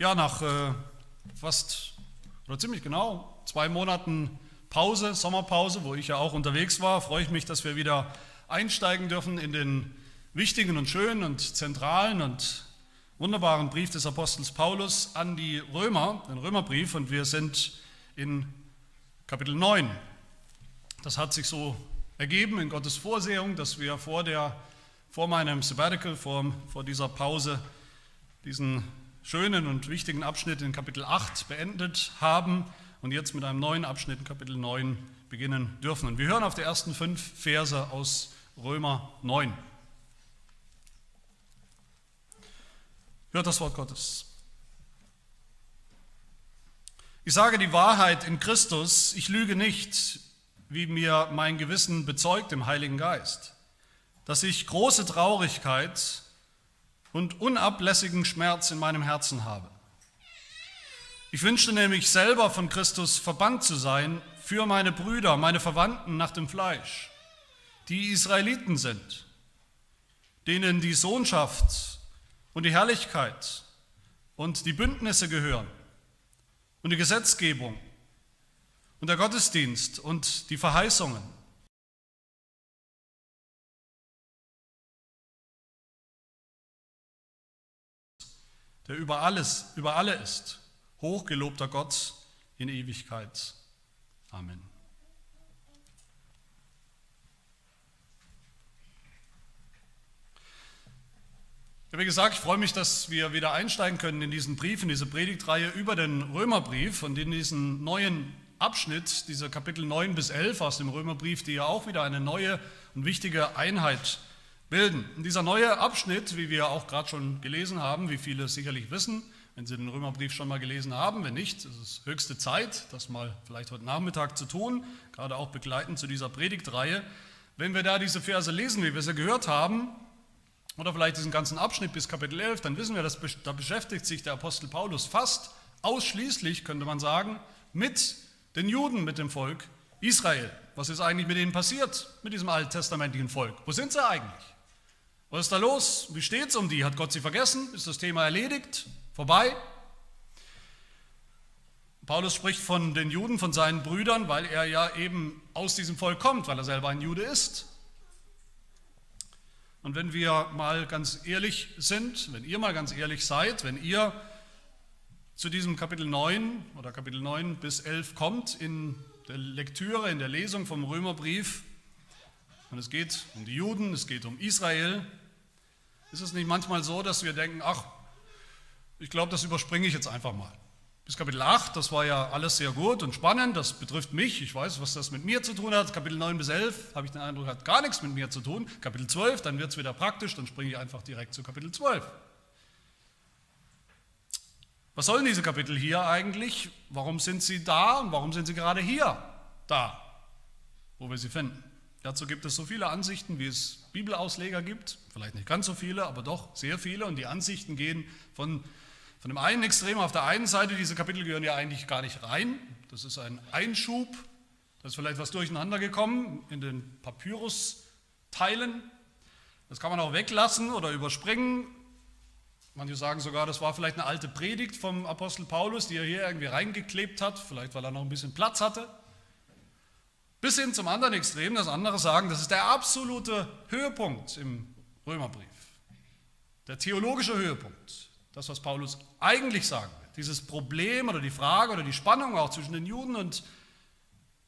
Ja, nach äh, fast oder ziemlich genau zwei Monaten Pause, Sommerpause, wo ich ja auch unterwegs war, freue ich mich, dass wir wieder einsteigen dürfen in den wichtigen und schönen und zentralen und wunderbaren Brief des Apostels Paulus an die Römer, den Römerbrief, und wir sind in Kapitel 9. Das hat sich so ergeben in Gottes Vorsehung, dass wir vor, der, vor meinem Sabbatical, vor, vor dieser Pause, diesen schönen und wichtigen Abschnitt in Kapitel 8 beendet haben und jetzt mit einem neuen Abschnitt in Kapitel 9 beginnen dürfen. Und wir hören auf die ersten fünf Verse aus Römer 9. Hört das Wort Gottes. Ich sage die Wahrheit in Christus, ich lüge nicht, wie mir mein Gewissen bezeugt im Heiligen Geist, dass ich große Traurigkeit und unablässigen Schmerz in meinem Herzen habe. Ich wünschte nämlich selber von Christus verbannt zu sein für meine Brüder, meine Verwandten nach dem Fleisch, die Israeliten sind, denen die Sohnschaft und die Herrlichkeit und die Bündnisse gehören und die Gesetzgebung und der Gottesdienst und die Verheißungen der über alles, über alle ist, hochgelobter Gott in Ewigkeit. Amen. Wie gesagt, ich freue mich, dass wir wieder einsteigen können in diesen Brief, in diese Predigtreihe über den Römerbrief und in diesen neuen Abschnitt, diese Kapitel 9 bis 11 aus dem Römerbrief, die ja auch wieder eine neue und wichtige Einheit bilden. Und dieser neue Abschnitt, wie wir auch gerade schon gelesen haben, wie viele sicherlich wissen, wenn Sie den Römerbrief schon mal gelesen haben, wenn nicht, ist es höchste Zeit, das mal vielleicht heute Nachmittag zu tun, gerade auch begleitend zu dieser Predigtreihe. Wenn wir da diese Verse lesen, wie wir sie gehört haben, oder vielleicht diesen ganzen Abschnitt bis Kapitel 11, dann wissen wir, dass da beschäftigt sich der Apostel Paulus fast ausschließlich, könnte man sagen, mit den Juden, mit dem Volk Israel. Was ist eigentlich mit ihnen passiert, mit diesem alttestamentlichen Volk? Wo sind sie eigentlich? Was ist da los? Wie steht es um die? Hat Gott sie vergessen? Ist das Thema erledigt? Vorbei? Paulus spricht von den Juden, von seinen Brüdern, weil er ja eben aus diesem Volk kommt, weil er selber ein Jude ist. Und wenn wir mal ganz ehrlich sind, wenn ihr mal ganz ehrlich seid, wenn ihr zu diesem Kapitel 9 oder Kapitel 9 bis 11 kommt in der Lektüre, in der Lesung vom Römerbrief, und es geht um die Juden, es geht um Israel, ist es nicht manchmal so, dass wir denken, ach, ich glaube, das überspringe ich jetzt einfach mal. Bis Kapitel 8, das war ja alles sehr gut und spannend, das betrifft mich, ich weiß, was das mit mir zu tun hat. Kapitel 9 bis 11 habe ich den Eindruck, hat gar nichts mit mir zu tun. Kapitel 12, dann wird es wieder praktisch, dann springe ich einfach direkt zu Kapitel 12. Was sollen diese Kapitel hier eigentlich? Warum sind sie da und warum sind sie gerade hier da, wo wir sie finden? Dazu gibt es so viele Ansichten, wie es Bibelausleger gibt, vielleicht nicht ganz so viele, aber doch sehr viele. Und die Ansichten gehen von, von dem einen Extrem auf der einen Seite, diese Kapitel gehören ja eigentlich gar nicht rein. Das ist ein Einschub, da ist vielleicht was durcheinander gekommen in den Papyrus-Teilen. Das kann man auch weglassen oder überspringen. Manche sagen sogar, das war vielleicht eine alte Predigt vom Apostel Paulus, die er hier irgendwie reingeklebt hat, vielleicht weil er noch ein bisschen Platz hatte. Bis hin zum anderen Extrem, das andere sagen, das ist der absolute Höhepunkt im Römerbrief. Der theologische Höhepunkt. Das, was Paulus eigentlich sagen will. Dieses Problem oder die Frage oder die Spannung auch zwischen den Juden und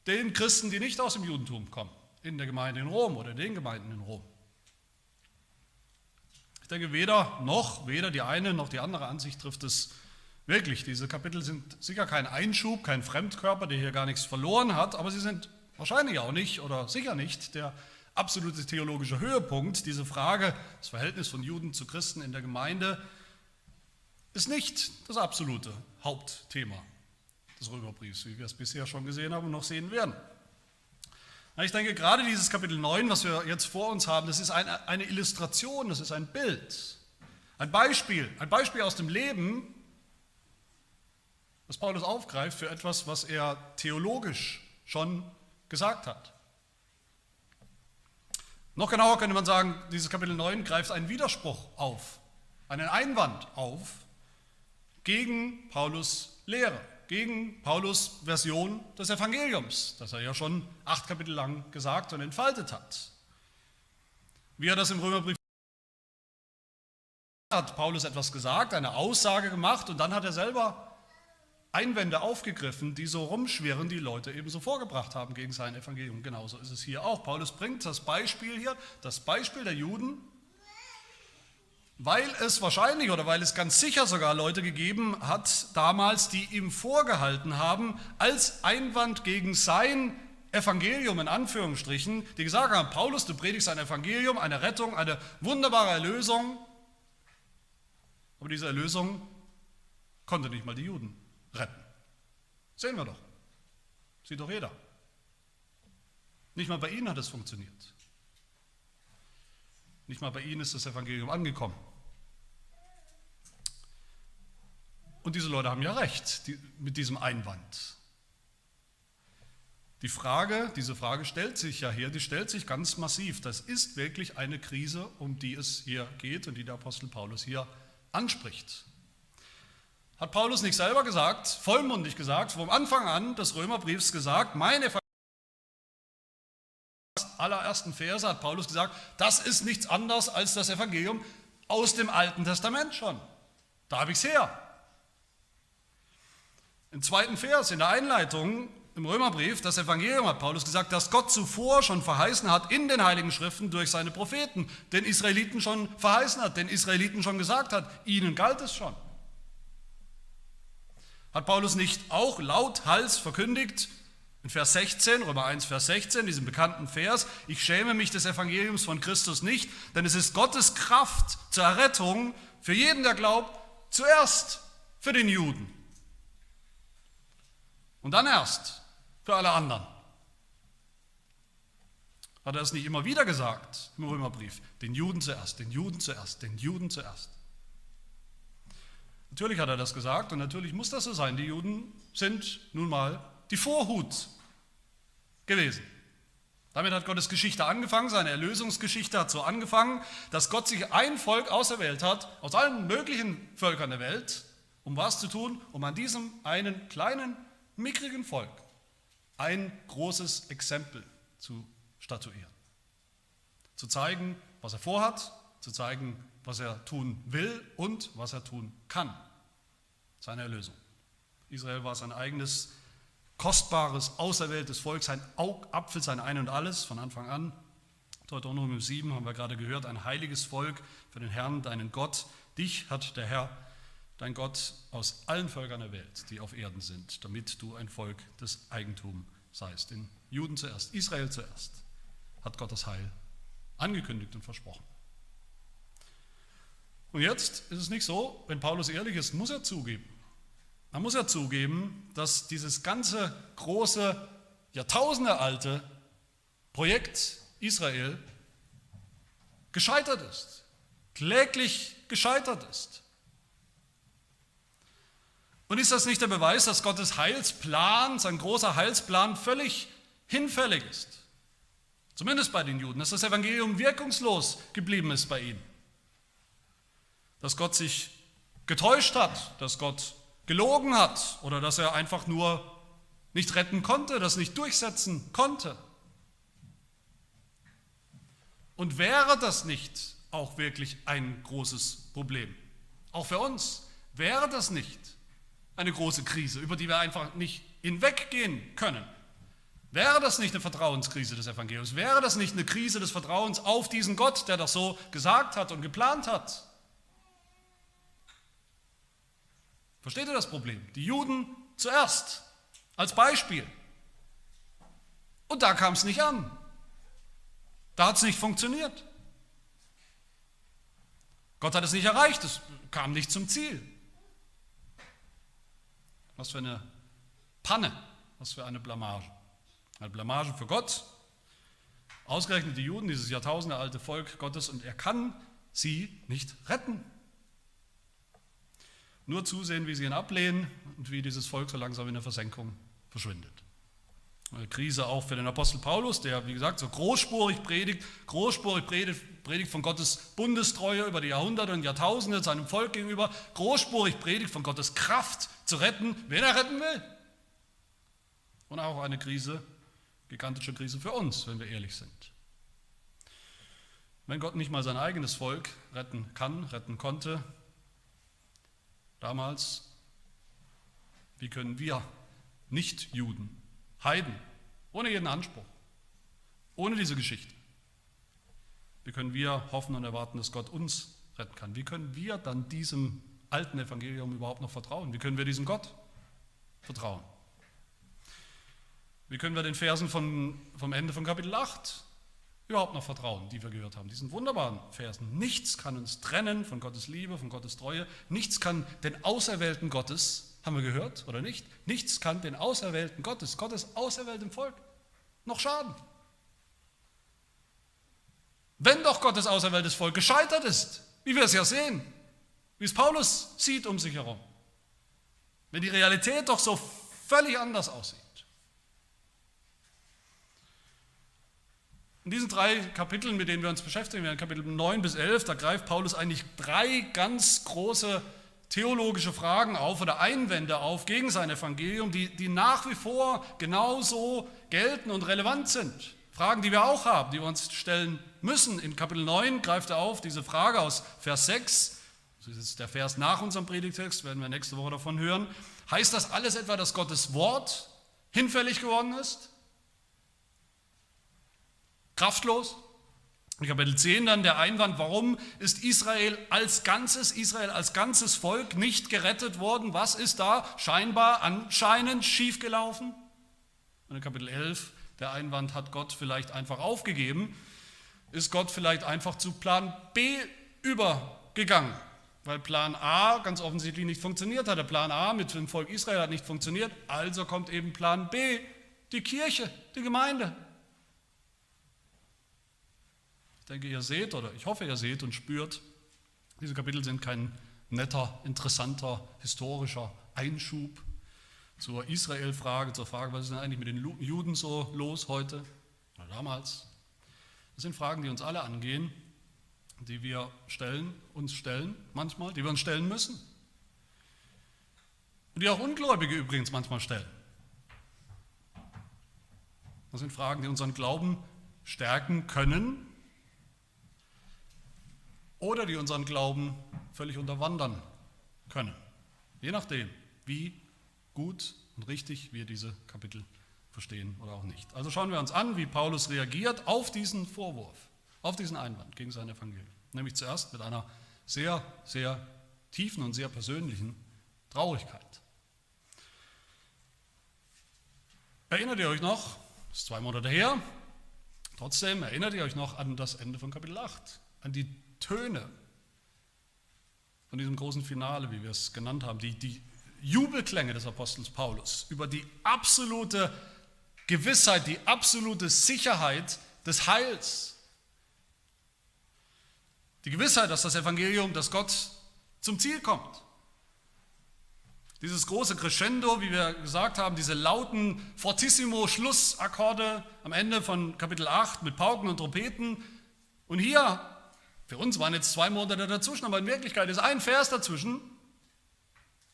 den Christen, die nicht aus dem Judentum kommen, in der Gemeinde in Rom oder den Gemeinden in Rom. Ich denke, weder noch, weder die eine noch die andere Ansicht trifft es wirklich. Diese Kapitel sind sicher kein Einschub, kein Fremdkörper, der hier gar nichts verloren hat, aber sie sind wahrscheinlich auch nicht oder sicher nicht der absolute theologische Höhepunkt. Diese Frage, das Verhältnis von Juden zu Christen in der Gemeinde, ist nicht das absolute Hauptthema des Römerbriefs, wie wir es bisher schon gesehen haben und noch sehen werden. Ich denke, gerade dieses Kapitel 9, was wir jetzt vor uns haben, das ist eine, Illustration, das ist ein Bild, ein Beispiel, ein Beispiel aus dem Leben, das Paulus aufgreift für etwas, was er theologisch schon gesagt hat. Noch genauer könnte man sagen, dieses Kapitel 9 greift einen Widerspruch auf, einen Einwand auf, gegen Paulus Lehre, gegen Paulus Version des Evangeliums, das er ja schon acht Kapitel lang gesagt und entfaltet hat. Wie er das im Römerbrief hat Paulus etwas gesagt, eine Aussage gemacht und dann hat er selber Einwände aufgegriffen, die so rumschwirren, die Leute ebenso vorgebracht haben gegen sein Evangelium. Genauso ist es hier auch. Paulus bringt das Beispiel hier, das Beispiel der Juden, weil es wahrscheinlich oder weil es ganz sicher sogar Leute gegeben hat damals, die ihm vorgehalten haben, als Einwand gegen sein Evangelium in Anführungsstrichen, die gesagt haben, Paulus, du predigst ein Evangelium, eine Rettung, eine wunderbare Erlösung, aber diese Erlösung konnte nicht mal die Juden retten. Sehen wir doch. Sieht doch jeder. Nicht mal bei ihnen hat es funktioniert. Nicht mal bei ihnen ist das Evangelium angekommen. Und diese Leute haben ja recht die, mit diesem Einwand. Die Frage, diese Frage stellt sich ja hier, die stellt sich ganz massiv. Das ist wirklich eine Krise, um die es hier geht und die der Apostel Paulus hier anspricht. Hat Paulus nicht selber gesagt, vollmundig gesagt, vom Anfang an des Römerbriefs gesagt, meine allerersten Verse hat Paulus gesagt, das ist nichts anderes als das Evangelium aus dem Alten Testament schon. Da habe ich es her. Im zweiten Vers, in der Einleitung im Römerbrief, das Evangelium hat Paulus gesagt, dass Gott zuvor schon verheißen hat in den Heiligen Schriften durch seine Propheten, den Israeliten schon verheißen hat, den Israeliten schon gesagt hat, ihnen galt es schon. Hat Paulus nicht auch lauthals verkündigt, in Vers 16, Römer 1, Vers 16, diesem bekannten Vers, ich schäme mich des Evangeliums von Christus nicht, denn es ist Gottes Kraft zur Errettung für jeden, der glaubt, zuerst für den Juden und dann erst für alle anderen. Hat er es nicht immer wieder gesagt im Römerbrief? Den Juden zuerst, den Juden zuerst, den Juden zuerst. Natürlich hat er das gesagt und natürlich muss das so sein. Die Juden sind nun mal die Vorhut gewesen. Damit hat Gottes Geschichte angefangen, seine Erlösungsgeschichte hat so angefangen, dass Gott sich ein Volk auserwählt hat, aus allen möglichen Völkern der Welt, um was zu tun? Um an diesem einen kleinen, mickrigen Volk ein großes Exempel zu statuieren. Zu zeigen, was er vorhat, zu zeigen, was er tun will und was er tun kann. Seine Erlösung. Israel war sein eigenes, kostbares, auserwähltes Volk, sein Augapfel, sein Ein und Alles von Anfang an. Deuteronomium 7 haben wir gerade gehört, ein heiliges Volk für den Herrn, deinen Gott. Dich hat der Herr, dein Gott, aus allen Völkern der Welt, die auf Erden sind, damit du ein Volk des Eigentums seist. Den Juden zuerst, Israel zuerst, hat Gott das Heil angekündigt und versprochen. Und jetzt ist es nicht so, wenn Paulus ehrlich ist, muss er zugeben. Man muss ja zugeben, dass dieses ganze große, jahrtausendealte Projekt Israel gescheitert ist, kläglich gescheitert ist. Und ist das nicht der Beweis, dass Gottes Heilsplan, sein großer Heilsplan, völlig hinfällig ist? Zumindest bei den Juden, dass das Evangelium wirkungslos geblieben ist bei ihnen dass Gott sich getäuscht hat, dass Gott gelogen hat oder dass er einfach nur nicht retten konnte, das nicht durchsetzen konnte. Und wäre das nicht auch wirklich ein großes Problem? Auch für uns wäre das nicht eine große Krise, über die wir einfach nicht hinweggehen können. Wäre das nicht eine Vertrauenskrise des Evangeliums? Wäre das nicht eine Krise des Vertrauens auf diesen Gott, der das so gesagt hat und geplant hat? Versteht ihr das Problem? Die Juden zuerst, als Beispiel. Und da kam es nicht an. Da hat es nicht funktioniert. Gott hat es nicht erreicht, es kam nicht zum Ziel. Was für eine Panne, was für eine Blamage. Eine Blamage für Gott. Ausgerechnet die Juden, dieses jahrtausendealte Volk Gottes, und er kann sie nicht retten. Nur zusehen, wie sie ihn ablehnen und wie dieses Volk so langsam in der Versenkung verschwindet. Eine Krise auch für den Apostel Paulus, der, wie gesagt, so großspurig predigt, großspurig predigt, predigt von Gottes Bundestreue über die Jahrhunderte und Jahrtausende seinem Volk gegenüber, großspurig predigt von Gottes Kraft zu retten, wen er retten will. Und auch eine Krise, gigantische Krise für uns, wenn wir ehrlich sind. Wenn Gott nicht mal sein eigenes Volk retten kann, retten konnte, damals, wie können wir Nicht-Juden, Heiden, ohne jeden Anspruch, ohne diese Geschichte, wie können wir hoffen und erwarten, dass Gott uns retten kann? Wie können wir dann diesem alten Evangelium überhaupt noch vertrauen? Wie können wir diesem Gott vertrauen? Wie können wir den Versen von, vom Ende von Kapitel 8 überhaupt noch vertrauen, die wir gehört haben? Diesen wunderbaren Versen. Nichts kann uns trennen von Gottes Liebe, von Gottes Treue. Nichts kann den Auserwählten Gottes, haben wir gehört oder nicht? Nichts kann den Auserwählten Gottes, Gottes auserwähltem Volk, noch schaden. Wenn doch Gottes auserwähltes Volk gescheitert ist, wie wir es ja sehen, wie es Paulus sieht um sich herum, wenn die Realität doch so völlig anders aussieht. In diesen drei Kapiteln, mit denen wir uns beschäftigen werden, Kapitel 9 bis 11, da greift Paulus eigentlich drei ganz große theologische Fragen auf oder Einwände auf gegen sein Evangelium, die, die nach wie vor genauso gelten und relevant sind. Fragen, die wir auch haben, die wir uns stellen müssen. In Kapitel 9 greift er auf diese Frage aus Vers 6, das ist der Vers nach unserem Predigtext, werden wir nächste Woche davon hören. Heißt das alles etwa, dass Gottes Wort hinfällig geworden ist? Kraftlos. In Kapitel 10 dann der Einwand, warum ist Israel als Ganzes, Israel als ganzes Volk nicht gerettet worden? Was ist da scheinbar anscheinend schiefgelaufen? Und in Kapitel 11 der Einwand, hat Gott vielleicht einfach aufgegeben? Ist Gott vielleicht einfach zu Plan B übergegangen? Weil Plan A ganz offensichtlich nicht funktioniert hat. Der Plan A mit dem Volk Israel hat nicht funktioniert, also kommt eben Plan B, die Kirche, die Gemeinde. Ich denke, ihr seht oder ich hoffe, ihr seht und spürt, diese Kapitel sind kein netter, interessanter, historischer Einschub zur Israel-Frage, zur Frage, was ist denn eigentlich mit den Juden so los heute oder damals. Das sind Fragen, die uns alle angehen, die wir stellen, uns stellen manchmal, die wir uns stellen müssen. Und die auch Ungläubige übrigens manchmal stellen. Das sind Fragen, die unseren Glauben stärken können oder die unseren Glauben völlig unterwandern können. Je nachdem, wie gut und richtig wir diese Kapitel verstehen oder auch nicht. Also schauen wir uns an, wie Paulus reagiert auf diesen Vorwurf, auf diesen Einwand gegen sein Evangelium. Nämlich zuerst mit einer sehr, sehr tiefen und sehr persönlichen Traurigkeit. Erinnert ihr euch noch, das ist zwei Monate her, trotzdem erinnert ihr euch noch an das Ende von Kapitel 8, an die Töne von diesem großen Finale, wie wir es genannt haben, die, die Jubelklänge des Apostels Paulus über die absolute Gewissheit, die absolute Sicherheit des Heils. Die Gewissheit, dass das Evangelium, dass Gott zum Ziel kommt. Dieses große Crescendo, wie wir gesagt haben, diese lauten Fortissimo-Schlussakkorde am Ende von Kapitel 8 mit Pauken und Trompeten. Und hier für uns waren jetzt zwei Monate dazwischen, aber in Wirklichkeit ist ein Vers dazwischen.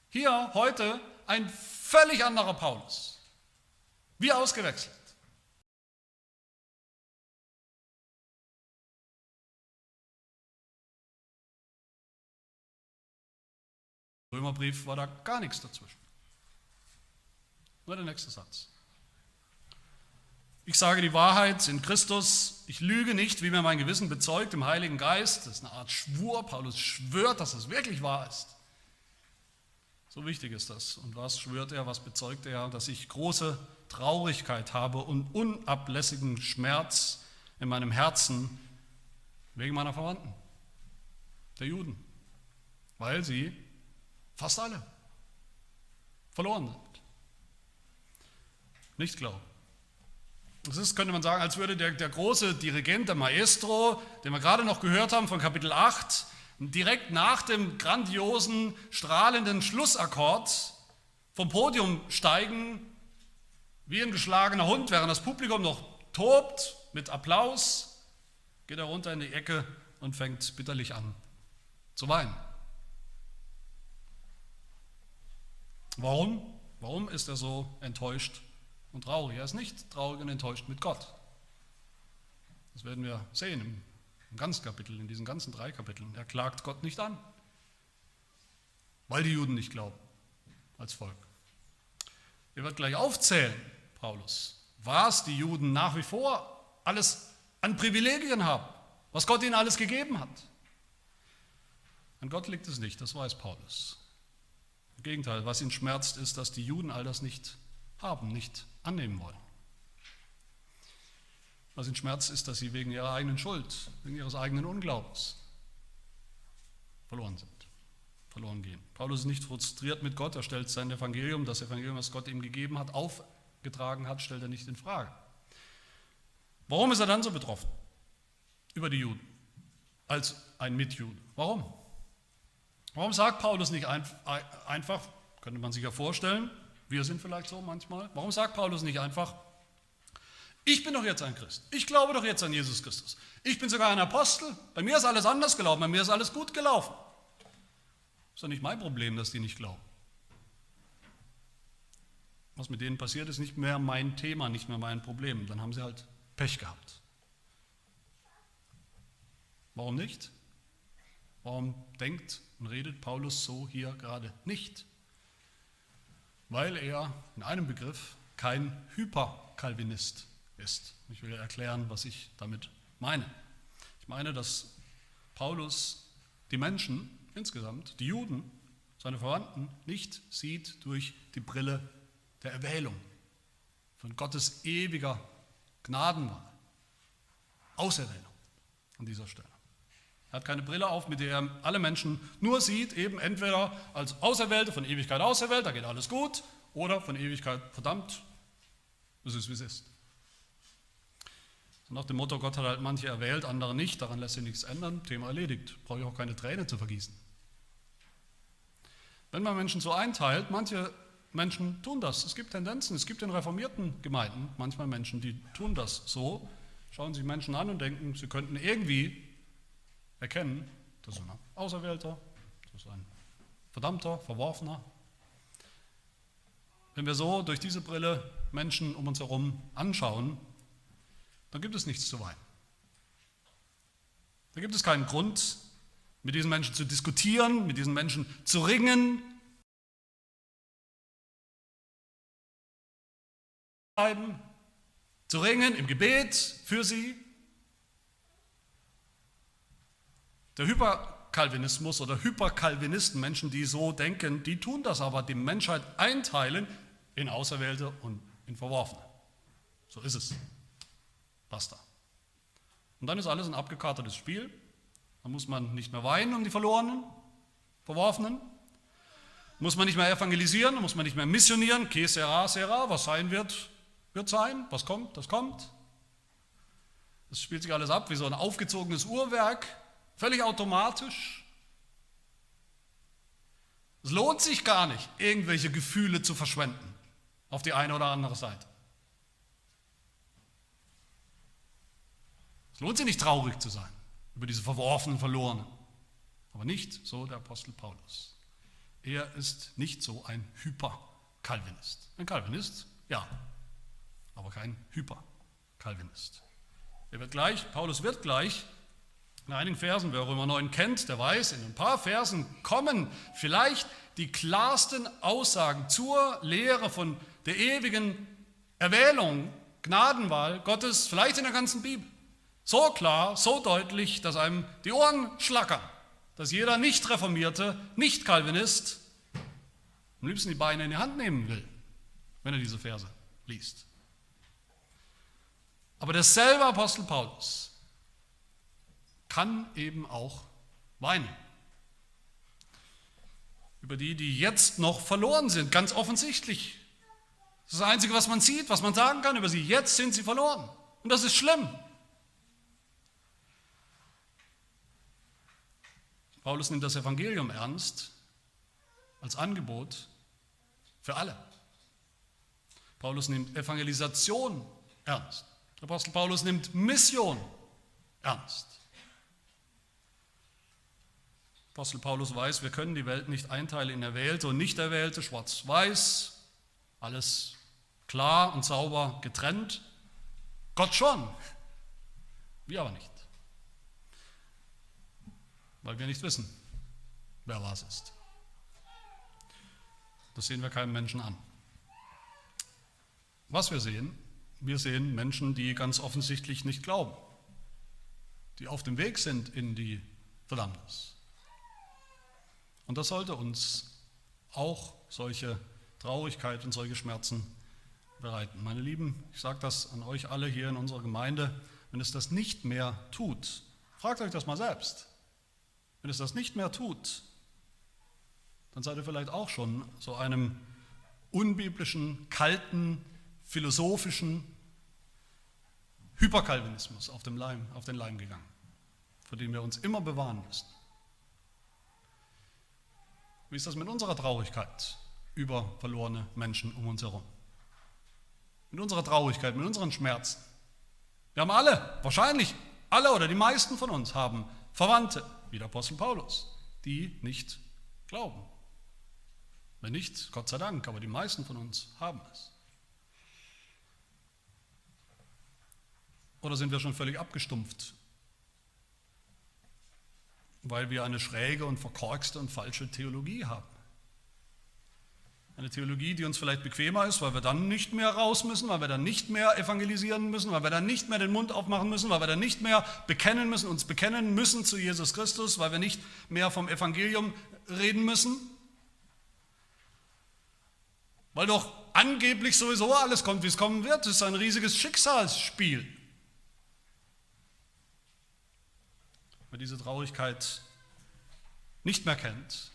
Hier heute ein völlig anderer Paulus. Wie ausgewechselt. Römerbrief war da gar nichts dazwischen. Nur der nächste Satz. Ich sage die Wahrheit in Christus. Ich lüge nicht, wie mir mein Gewissen bezeugt im Heiligen Geist. Das ist eine Art Schwur. Paulus schwört, dass es wirklich wahr ist. So wichtig ist das. Und was schwört er, was bezeugt er? Dass ich große Traurigkeit habe und unablässigen Schmerz in meinem Herzen wegen meiner Verwandten, der Juden, weil sie fast alle verloren sind. Nicht glauben. Das ist, könnte man sagen, als würde der, der große Dirigent, der Maestro, den wir gerade noch gehört haben von Kapitel 8, direkt nach dem grandiosen, strahlenden Schlussakkord vom Podium steigen, Wie ein geschlagener Hund, während das Publikum noch tobt mit Applaus, geht er runter in die Ecke und fängt bitterlich an zu weinen. Warum? Warum ist er so enttäuscht und traurig? Er ist nicht traurig und enttäuscht mit Gott. Das werden wir sehen im, im ganzen Kapitel, in diesen ganzen drei Kapiteln. Er klagt Gott nicht an, weil die Juden nicht glauben als Volk. Er wird gleich aufzählen, Paulus, was die Juden nach wie vor alles an Privilegien haben, was Gott ihnen alles gegeben hat. An Gott liegt es nicht, das weiß Paulus. Im Gegenteil, was ihn schmerzt, ist, dass die Juden all das nicht haben, nicht annehmen wollen. Was ihn schmerzt, ist, dass sie wegen ihrer eigenen Schuld, wegen ihres eigenen Unglaubens verloren sind, verloren gehen. Paulus ist nicht frustriert mit Gott, er stellt sein Evangelium, das Evangelium, das Gott ihm gegeben hat, aufgetragen hat, stellt er nicht in Frage. Warum ist er dann so betroffen über die Juden als ein Mitjude? Warum? Warum sagt Paulus nicht einfach, könnte man sich ja vorstellen, wir sind vielleicht so manchmal, warum sagt Paulus nicht einfach, ich bin doch jetzt ein Christ, ich glaube doch jetzt an Jesus Christus, ich bin sogar ein Apostel, bei mir ist alles anders gelaufen, bei mir ist alles gut gelaufen. Ist doch nicht mein Problem, dass die nicht glauben. Was mit denen passiert, ist nicht mehr mein Thema, nicht mehr mein Problem. Dann haben sie halt Pech gehabt. Warum nicht? Warum denkt und redet Paulus so hier gerade nicht? Weil er in einem Begriff kein Hyperkalvinist ist. Ich will erklären, was ich damit meine. Ich meine, dass Paulus die Menschen insgesamt, die Juden, seine Verwandten, nicht sieht durch die Brille der Erwählung, von Gottes ewiger Gnadenwahl, Auserwählung an dieser Stelle. Er hat keine Brille auf, mit der er alle Menschen nur sieht, eben entweder als Auserwählte, von Ewigkeit auserwählt, da geht alles gut, oder von Ewigkeit verdammt, es ist wie es ist. nach dem Motto, Gott hat halt manche erwählt, andere nicht, daran lässt sich nichts ändern, Thema erledigt, brauche ich auch keine Träne zu vergießen. Wenn man Menschen so einteilt, manche Menschen tun das. Es gibt Tendenzen, es gibt in reformierten Gemeinden manchmal Menschen, die tun das so, schauen sich Menschen an und denken, sie könnten irgendwie erkennen, das ist ein Auserwählter, das ist ein Verdammter, Verworfener. Wenn wir so durch diese Brille Menschen um uns herum anschauen, dann gibt es nichts zu weinen. Da gibt es keinen Grund, mit diesen Menschen zu diskutieren, mit diesen Menschen zu ringen, zu ringen im Gebet für sie, Der Hyperkalvinismus oder Hyperkalvinisten, Menschen, die so denken, die tun das aber, die Menschheit einteilen in Auserwählte und in Verworfene. So ist es. Basta. Und dann ist alles ein abgekartetes Spiel. Da muss man nicht mehr weinen um die Verlorenen, Verworfenen. Muss man nicht mehr evangelisieren, muss man nicht mehr missionieren. Que sera, sera, was sein wird, wird sein. Was kommt, das kommt. Es spielt sich alles ab wie so ein aufgezogenes Uhrwerk. Völlig automatisch. Es lohnt sich gar nicht, irgendwelche Gefühle zu verschwenden auf die eine oder andere Seite. Es lohnt sich nicht traurig zu sein über diese verworfenen, verlorenen. Aber nicht so der Apostel Paulus. Er ist nicht so ein Hyper-Calvinist. Ein Calvinist, ja, aber kein Hyper-Calvinist. Er wird gleich, Paulus wird gleich in einigen Versen, wer Römer 9 kennt, der weiß, in ein paar Versen kommen vielleicht die klarsten Aussagen zur Lehre von der ewigen Erwählung, Gnadenwahl Gottes, vielleicht in der ganzen Bibel. So klar, so deutlich, dass einem die Ohren schlackern, dass jeder Nicht-Reformierte, Nicht-Calvinist am liebsten die Beine in die Hand nehmen will, wenn er diese Verse liest. Aber derselbe Apostel Paulus kann eben auch weinen. Über die, die jetzt noch verloren sind, ganz offensichtlich. Das ist das Einzige, was man sieht, was man sagen kann über sie. Jetzt sind sie verloren. Und das ist schlimm. Paulus nimmt das Evangelium ernst als Angebot für alle. Paulus nimmt Evangelisation ernst. Der Apostel Paulus nimmt Mission ernst. Apostel Paulus weiß, wir können die Welt nicht einteilen in Erwählte und Nicht-Erwählte, schwarz-weiß, alles klar und sauber getrennt. Gott schon, wir aber nicht, weil wir nicht wissen, wer was ist. Das sehen wir keinem Menschen an. Was wir sehen, wir sehen Menschen, die ganz offensichtlich nicht glauben, die auf dem Weg sind in die Verdammnis. Und das sollte uns auch solche Traurigkeit und solche Schmerzen bereiten. Meine Lieben, ich sage das an euch alle hier in unserer Gemeinde, wenn es das nicht mehr tut, fragt euch das mal selbst. Wenn es das nicht mehr tut, dann seid ihr vielleicht auch schon so einem unbiblischen, kalten, philosophischen Hyperkalvinismus auf, dem Leim, auf den Leim gegangen, vor dem wir uns immer bewahren müssen. Wie ist das mit unserer Traurigkeit über verlorene Menschen um uns herum? Mit unserer Traurigkeit, mit unseren Schmerzen. Wir haben alle, wahrscheinlich alle oder die meisten von uns haben Verwandte, wie der Apostel Paulus, die nicht glauben. Wenn nicht, Gott sei Dank, aber die meisten von uns haben es. Oder sind wir schon völlig abgestumpft, weil wir eine schräge und verkorkste und falsche Theologie haben? Eine Theologie, die uns vielleicht bequemer ist, weil wir dann nicht mehr raus müssen, weil wir dann nicht mehr evangelisieren müssen, weil wir dann nicht mehr den Mund aufmachen müssen, weil wir dann nicht mehr bekennen müssen, uns bekennen müssen zu Jesus Christus, weil wir nicht mehr vom Evangelium reden müssen. Weil doch angeblich sowieso alles kommt, wie es kommen wird. Es ist ein riesiges Schicksalsspiel. Wer diese Traurigkeit nicht mehr kennt,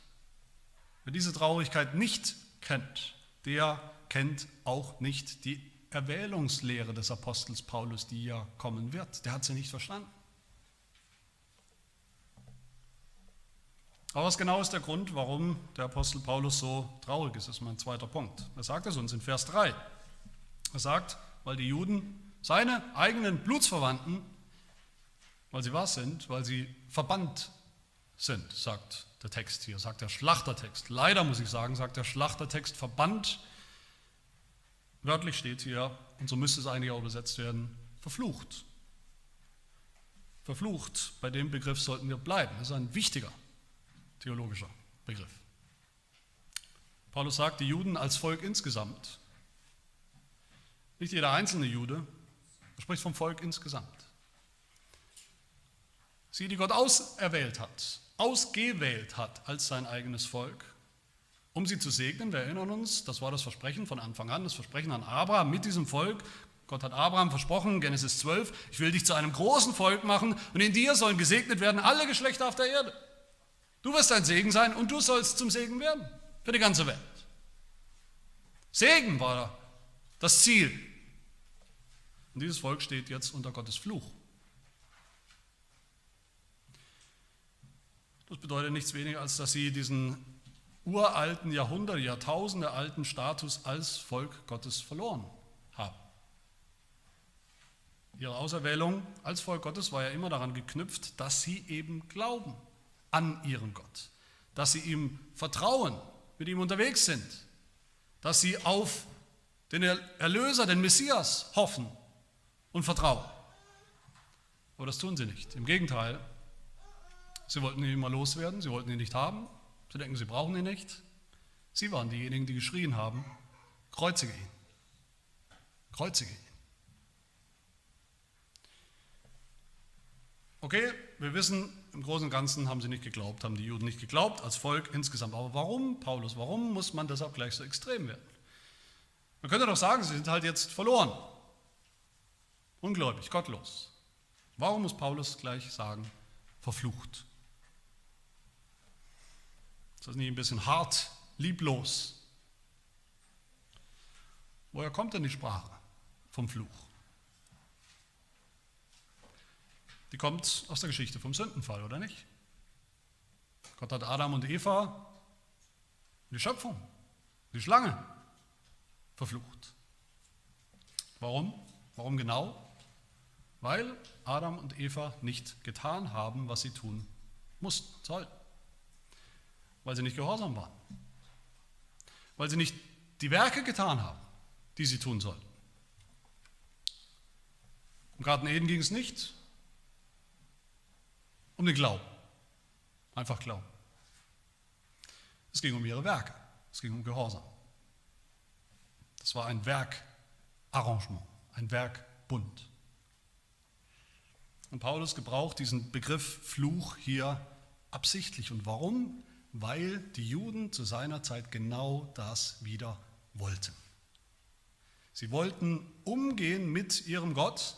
wer diese Traurigkeit nicht kennt, der kennt auch nicht die Erwählungslehre des Apostels Paulus, die ja kommen wird. Der hat sie nicht verstanden. Aber was genau ist der Grund, warum der Apostel Paulus so traurig ist? Das ist mein zweiter Punkt. Er sagt es uns in Vers 3. Er sagt, weil die Juden seine eigenen Blutsverwandten weil sie was sind? Weil sie verbannt sind, sagt der Text hier, sagt der Schlachtertext. Leider muss ich sagen, sagt der Schlachtertext verbannt. Wörtlich steht hier, und so müsste es eigentlich auch übersetzt werden, verflucht. Verflucht, bei dem Begriff sollten wir bleiben. Das ist ein wichtiger theologischer Begriff. Paulus sagt, die Juden als Volk insgesamt, nicht jeder einzelne Jude, er spricht vom Volk insgesamt. Sie, die Gott auserwählt hat, ausgewählt hat als sein eigenes Volk, um sie zu segnen. Wir erinnern uns, das war das Versprechen von Anfang an, das Versprechen an Abraham mit diesem Volk. Gott hat Abraham versprochen, Genesis 12, ich will dich zu einem großen Volk machen und in dir sollen gesegnet werden alle Geschlechter auf der Erde. Du wirst ein Segen sein und du sollst zum Segen werden für die ganze Welt. Segen war das Ziel. Und dieses Volk steht jetzt unter Gottes Fluch. Das bedeutet nichts weniger, als dass sie diesen uralten, Jahrhunderte, Jahrtausende alten Status als Volk Gottes verloren haben. Ihre Auserwählung als Volk Gottes war ja immer daran geknüpft, dass sie eben glauben an ihren Gott, dass sie ihm vertrauen, mit ihm unterwegs sind, dass sie auf den Erlöser, den Messias hoffen und vertrauen. Aber das tun sie nicht. Im Gegenteil, Sie wollten ihn immer loswerden, sie wollten ihn nicht haben. Sie denken, sie brauchen ihn nicht. Sie waren diejenigen, die geschrien haben, kreuzige ihn. Kreuzige ihn. Okay, wir wissen, im Großen und Ganzen haben sie nicht geglaubt, haben die Juden nicht geglaubt, als Volk insgesamt. Aber warum, Paulus, warum muss man deshalb gleich so extrem werden? Man könnte doch sagen, sie sind halt jetzt verloren. Ungläubig, gottlos. Warum muss Paulus gleich sagen, verflucht? Ist das nicht ein bisschen hart, lieblos? Woher kommt denn die Sprache vom Fluch? Die kommt aus der Geschichte vom Sündenfall, oder nicht? Gott hat Adam und Eva, die Schöpfung, die Schlange, verflucht. Warum? Warum genau? Weil Adam und Eva nicht getan haben, was sie tun mussten, sollten. Weil sie nicht gehorsam waren. Weil sie nicht die Werke getan haben, die sie tun sollten. Im Garten Eden ging es nicht um den Glauben. Einfach Glauben. Es ging um ihre Werke. Es ging um Gehorsam. Das war ein Werkarrangement, ein Werkbund. Und Paulus gebraucht diesen Begriff Fluch hier absichtlich. Und warum? Weil die Juden zu seiner Zeit genau das wieder wollten. Sie wollten umgehen mit ihrem Gott.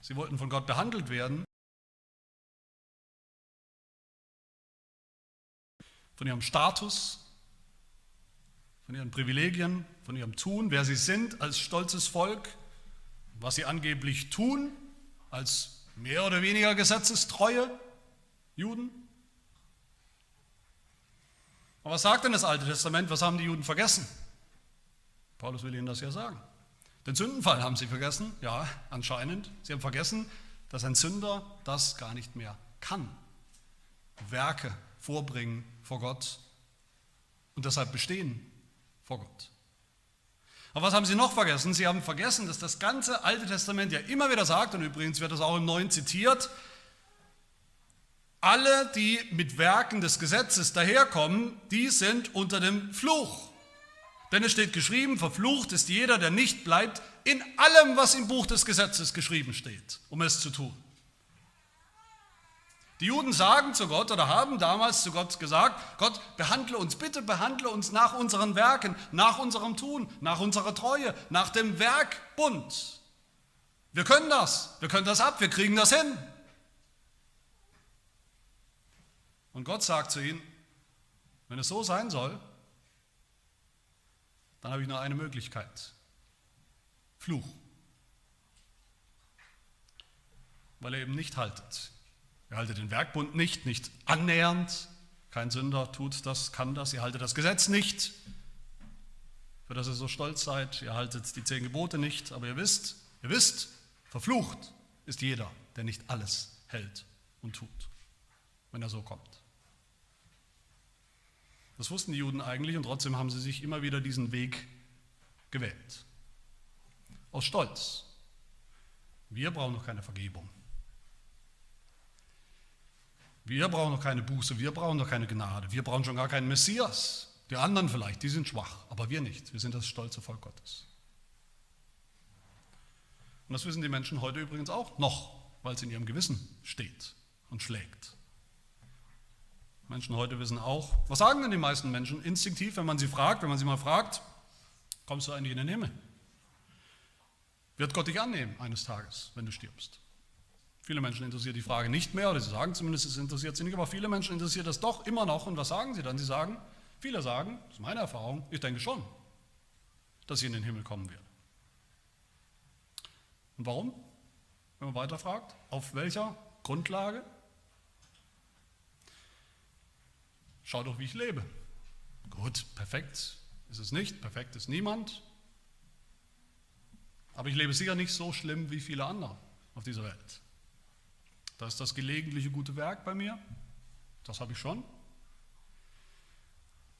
Sie wollten von Gott behandelt werden. Von ihrem Status, von ihren Privilegien, von ihrem Tun, wer sie sind als stolzes Volk, was sie angeblich tun als mehr oder weniger gesetzestreue Juden. Aber was sagt denn das Alte Testament? Was haben die Juden vergessen? Paulus will ihnen das ja sagen. Den Sündenfall haben sie vergessen, ja, anscheinend. Sie haben vergessen, dass ein Sünder das gar nicht mehr kann. Werke vorbringen vor Gott und deshalb bestehen vor Gott. Aber was haben sie noch vergessen? Sie haben vergessen, dass das ganze Alte Testament ja immer wieder sagt, und übrigens wird das auch im Neuen zitiert, alle, die mit Werken des Gesetzes daherkommen, die sind unter dem Fluch. Denn es steht geschrieben, verflucht ist jeder, der nicht bleibt in allem, was im Buch des Gesetzes geschrieben steht, um es zu tun. Die Juden sagen zu Gott oder haben damals zu Gott gesagt, Gott, behandle uns, bitte behandle uns nach unseren Werken, nach unserem Tun, nach unserer Treue, nach dem Werkbund. Wir können das, wir können das ab, wir kriegen das hin. Und Gott sagt zu ihnen, wenn es so sein soll, dann habe ich nur eine Möglichkeit. Fluch. Weil er eben nicht haltet. Ihr haltet den Werkbund nicht, nicht annähernd. Kein Sünder tut das, kann das. Ihr haltet das Gesetz nicht, für das ihr so stolz seid. Ihr haltet die zehn Gebote nicht. Aber ihr wisst, ihr wisst, verflucht ist jeder, der nicht alles hält und tut, wenn er so kommt. Das wussten die Juden eigentlich und trotzdem haben sie sich immer wieder diesen Weg gewählt. Aus Stolz. Wir brauchen noch keine Vergebung. Wir brauchen noch keine Buße, wir brauchen noch keine Gnade, wir brauchen schon gar keinen Messias. Die anderen vielleicht, die sind schwach, aber wir nicht. Wir sind das stolze Volk Gottes. Und das wissen die Menschen heute übrigens auch noch, weil es in ihrem Gewissen steht und schlägt. Menschen heute wissen auch, was sagen denn die meisten Menschen instinktiv, wenn man sie fragt, wenn man sie mal fragt, kommst du eigentlich in den Himmel? Wird Gott dich annehmen eines Tages, wenn du stirbst? Viele Menschen interessiert die Frage nicht mehr, oder sie sagen zumindest, es interessiert sie nicht, aber viele Menschen interessiert das doch immer noch. Und was sagen sie dann? Sie sagen, viele sagen, das ist meine Erfahrung, ich denke schon, dass ich in den Himmel kommen werde. Und warum? Wenn man weiter fragt, auf welcher Grundlage? Schau doch, wie ich lebe. Gut, perfekt ist es nicht, perfekt ist niemand. Aber ich lebe sicher nicht so schlimm wie viele andere auf dieser Welt. Da ist das gelegentliche gute Werk bei mir. Das habe ich schon.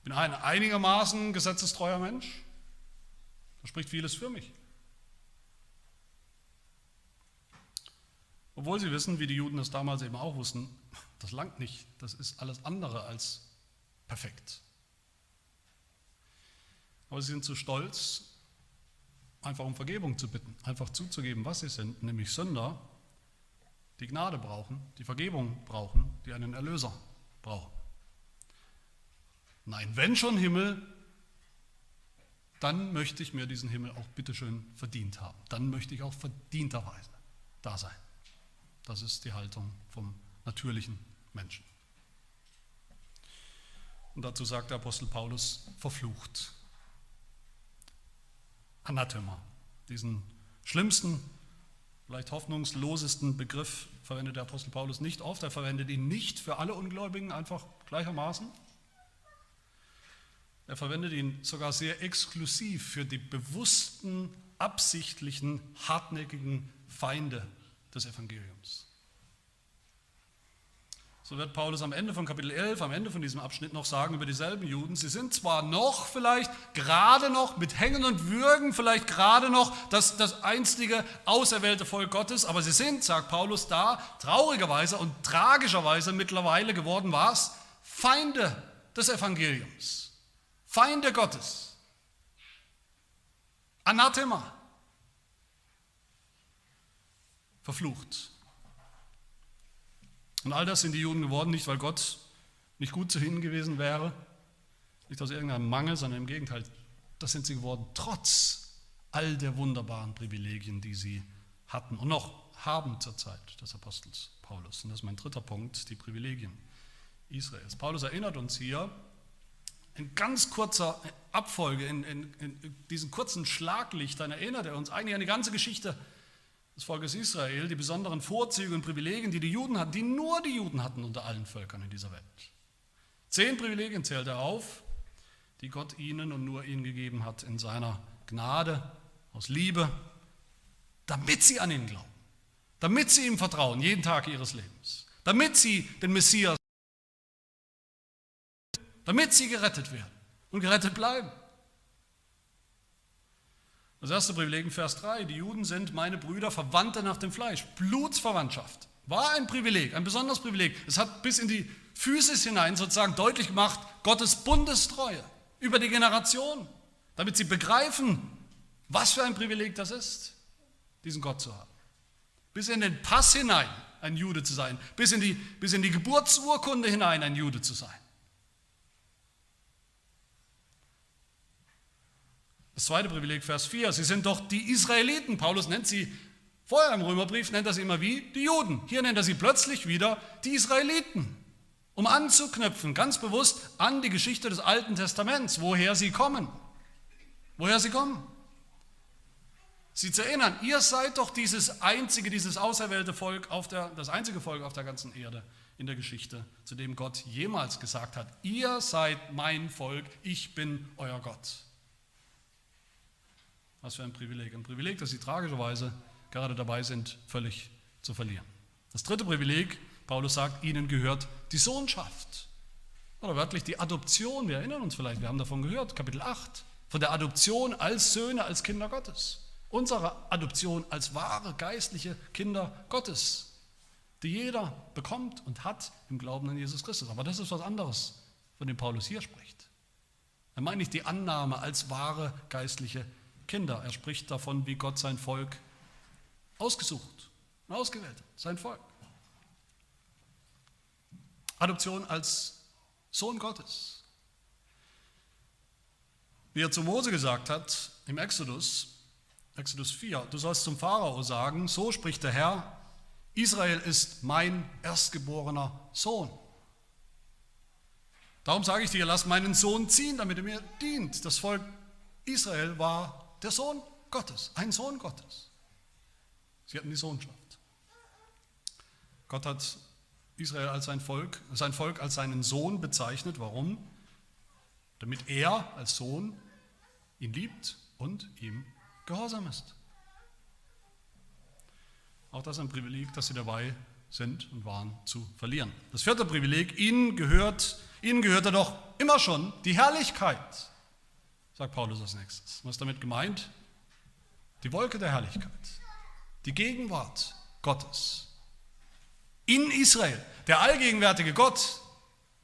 Bin ein einigermaßen gesetzestreuer Mensch. Da spricht vieles für mich. Obwohl sie wissen, wie die Juden es damals eben auch wussten, das langt nicht. Das ist alles andere als perfekt. Aber sie sind zu stolz, einfach um Vergebung zu bitten, einfach zuzugeben, was sie sind, nämlich Sünder die Gnade brauchen, die Vergebung brauchen, die einen Erlöser brauchen. Nein, wenn schon Himmel, dann möchte ich mir diesen Himmel auch bitteschön verdient haben. Dann möchte ich auch verdienterweise da sein. Das ist die Haltung vom natürlichen Menschen. Und dazu sagt der Apostel Paulus, verflucht. Anathema, diesen schlimmsten vielleicht hoffnungslosesten Begriff verwendet der Apostel Paulus nicht oft. Er verwendet ihn nicht für alle Ungläubigen einfach gleichermaßen. Er verwendet ihn sogar sehr exklusiv für die bewussten absichtlichen, hartnäckigen Feinde des Evangeliums. So wird Paulus am Ende von Kapitel 11, am Ende von diesem Abschnitt noch sagen über dieselben Juden, sie sind zwar noch vielleicht gerade noch mit Hängen und Würgen, vielleicht gerade noch das, das einstige auserwählte Volk Gottes, aber sie sind, sagt Paulus da, traurigerweise und tragischerweise mittlerweile geworden was? Feinde des Evangeliums, Feinde Gottes, Anathema, verflucht. Und all das sind die Juden geworden, nicht weil Gott nicht gut zu ihnen gewesen wäre, nicht aus irgendeinem Mangel, sondern im Gegenteil, das sind sie geworden trotz all der wunderbaren Privilegien, die sie hatten und noch haben zur Zeit des Apostels Paulus. Und das ist mein dritter Punkt, die Privilegien Israels. Paulus erinnert uns hier in ganz kurzer Abfolge, in, in, in diesen kurzen Schlaglichtern erinnert er uns eigentlich an die ganze Geschichte des Volkes Israel, die besonderen Vorzüge und Privilegien, die die Juden hatten, die nur die Juden hatten unter allen Völkern in dieser Welt. Zehn Privilegien zählt er auf, die Gott ihnen und nur ihnen gegeben hat in seiner Gnade, aus Liebe, damit sie an ihn glauben, damit sie ihm vertrauen, jeden Tag ihres Lebens, damit sie den Messias, damit sie gerettet werden und gerettet bleiben. Das erste Privileg in Vers 3, die Juden sind meine Brüder, Verwandte nach dem Fleisch. Blutsverwandtschaft war ein Privileg, ein besonderes Privileg. Es hat bis in die Physis hinein sozusagen deutlich gemacht, Gottes Bundestreue über die Generation, damit sie begreifen, was für ein Privileg das ist, diesen Gott zu haben. Bis in den Pass hinein ein Jude zu sein, bis in die, bis in die Geburtsurkunde hinein ein Jude zu sein. Das zweite Privileg, Vers 4, sie sind doch die Israeliten. Paulus nennt sie, vorher im Römerbrief nennt er sie immer wie die Juden. Hier nennt er sie plötzlich wieder die Israeliten, um anzuknüpfen, ganz bewusst an die Geschichte des Alten Testaments, woher sie kommen. Woher sie kommen. Sie zu erinnern, ihr seid doch dieses einzige, dieses auserwählte Volk, auf der, das einzige Volk auf der ganzen Erde in der Geschichte, zu dem Gott jemals gesagt hat, ihr seid mein Volk, ich bin euer Gott. Was für ein Privileg. Ein Privileg, das sie tragischerweise gerade dabei sind, völlig zu verlieren. Das dritte Privileg, Paulus sagt, ihnen gehört die Sohnschaft. Oder wörtlich die Adoption. Wir erinnern uns vielleicht, wir haben davon gehört, Kapitel 8, von der Adoption als Söhne, als Kinder Gottes. Unsere Adoption als wahre geistliche Kinder Gottes, die jeder bekommt und hat im Glauben an Jesus Christus. Aber das ist was anderes, von dem Paulus hier spricht. Er meint nicht die Annahme als wahre geistliche Kinder. Er spricht davon, wie Gott sein Volk ausgesucht und ausgewählt hat, sein Volk. Adoption als Sohn Gottes. Wie er zu Mose gesagt hat im Exodus, Exodus 4, du sollst zum Pharao sagen, so spricht der Herr, Israel ist mein erstgeborener Sohn. Darum sage ich dir, lass meinen Sohn ziehen, damit er mir dient. Das Volk Israel war der Sohn Gottes, ein Sohn Gottes. Sie hatten die Sohnschaft. Gott hat Israel als sein Volk, sein Volk als seinen Sohn bezeichnet. Warum? Damit er als Sohn ihn liebt und ihm gehorsam ist. Auch das ist ein Privileg, dass sie dabei sind und waren zu verlieren. Das vierte Privileg, ihnen gehört, ihnen gehörte doch immer schon die Herrlichkeit sagt Paulus als nächstes. Was ist damit gemeint? Die Wolke der Herrlichkeit, die Gegenwart Gottes in Israel. Der allgegenwärtige Gott